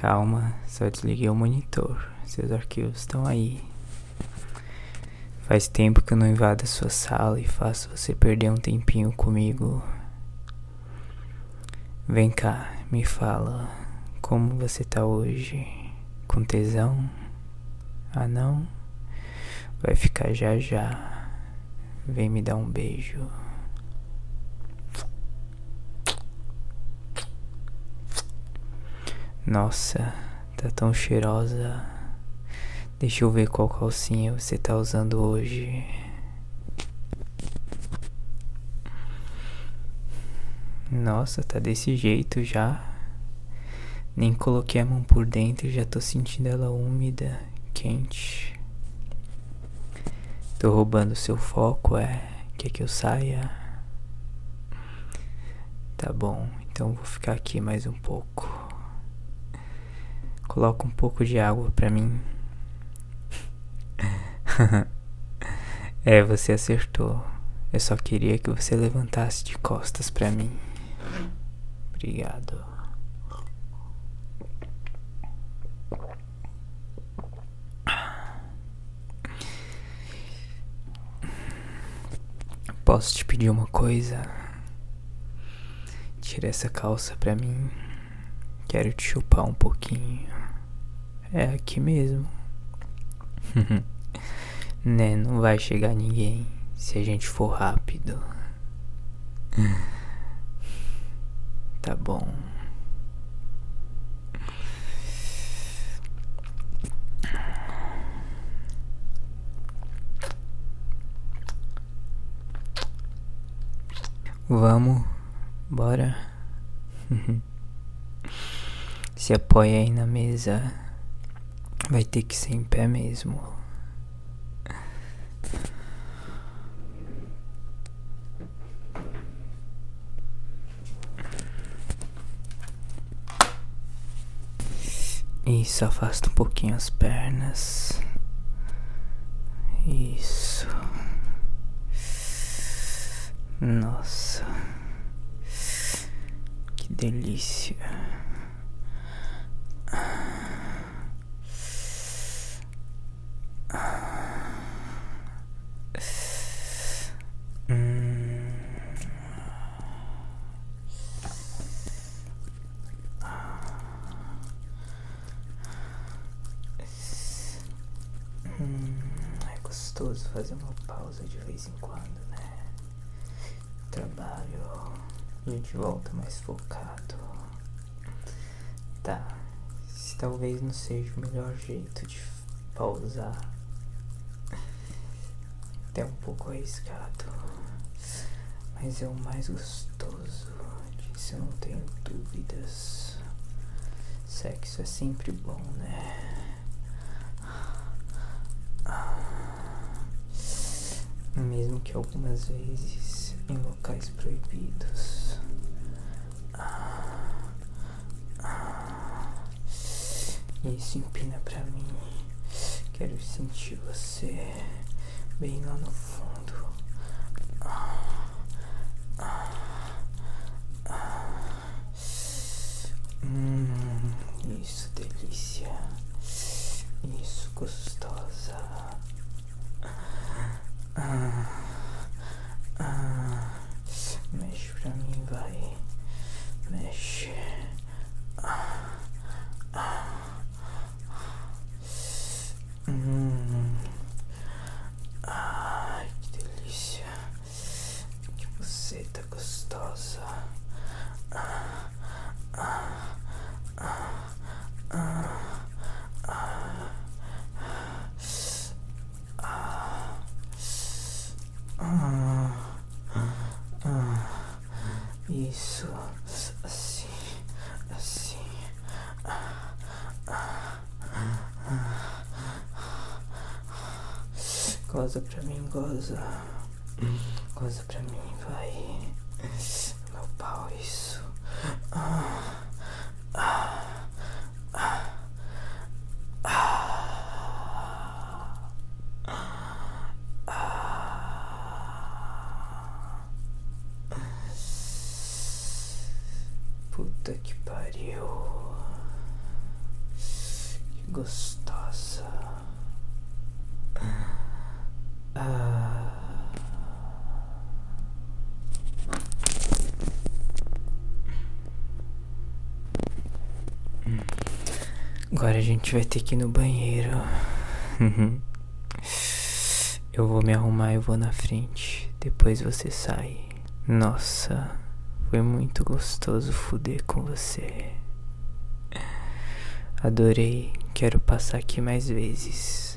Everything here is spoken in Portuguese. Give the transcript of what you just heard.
Calma, só desliguei o monitor. Seus arquivos estão aí. Faz tempo que eu não invado a sua sala e faço você perder um tempinho comigo. Vem cá, me fala, como você tá hoje? Com tesão? Ah não? Vai ficar já já. Vem me dar um beijo. Nossa, tá tão cheirosa. Deixa eu ver qual calcinha você tá usando hoje. Nossa, tá desse jeito já. Nem coloquei a mão por dentro e já tô sentindo ela úmida, quente. Tô roubando seu foco, é? Quer que eu saia? Tá bom, então vou ficar aqui mais um pouco. Coloca um pouco de água pra mim. é, você acertou. Eu só queria que você levantasse de costas pra mim. Obrigado. Posso te pedir uma coisa? Tira essa calça pra mim. Quero te chupar um pouquinho. É aqui mesmo. né, não vai chegar ninguém se a gente for rápido. Tá bom. Vamos, bora. Se apoia aí na mesa. Vai ter que ser em pé mesmo. Isso, afasta um pouquinho as pernas. Isso. Nossa. Que delícia. Hum, é gostoso fazer uma pausa de vez em quando, né? Trabalho, a gente volta mais focado. Tá, esse talvez não seja o melhor jeito de pausar. Até um pouco arriscado, mas é o mais gostoso. Disso eu não tenho dúvidas. Sexo é sempre bom, né? Mesmo que algumas vezes em locais proibidos. Isso empina pra mim. Quero sentir você bem lá no fundo. Hum, isso, delícia. Isso, gostosa. Ah, ah, mexe pra mim, vai. Mexe. Ah, ah, hum. Ai, que delícia. Que você tá gostosa. Ah, ah, ah, ah, ah. Ah, ah, isso, assim, assim. Ah, ah, ah. Goza pra mim, goza. Goza pra mim, vai. Meu pau, isso. Ah, ah, ah, Puta que pariu. gostosa. Agora a gente vai ter que ir no banheiro. Eu vou me arrumar e vou na frente. Depois você sai. Nossa, foi muito gostoso fuder com você. Adorei. Quero passar aqui mais vezes.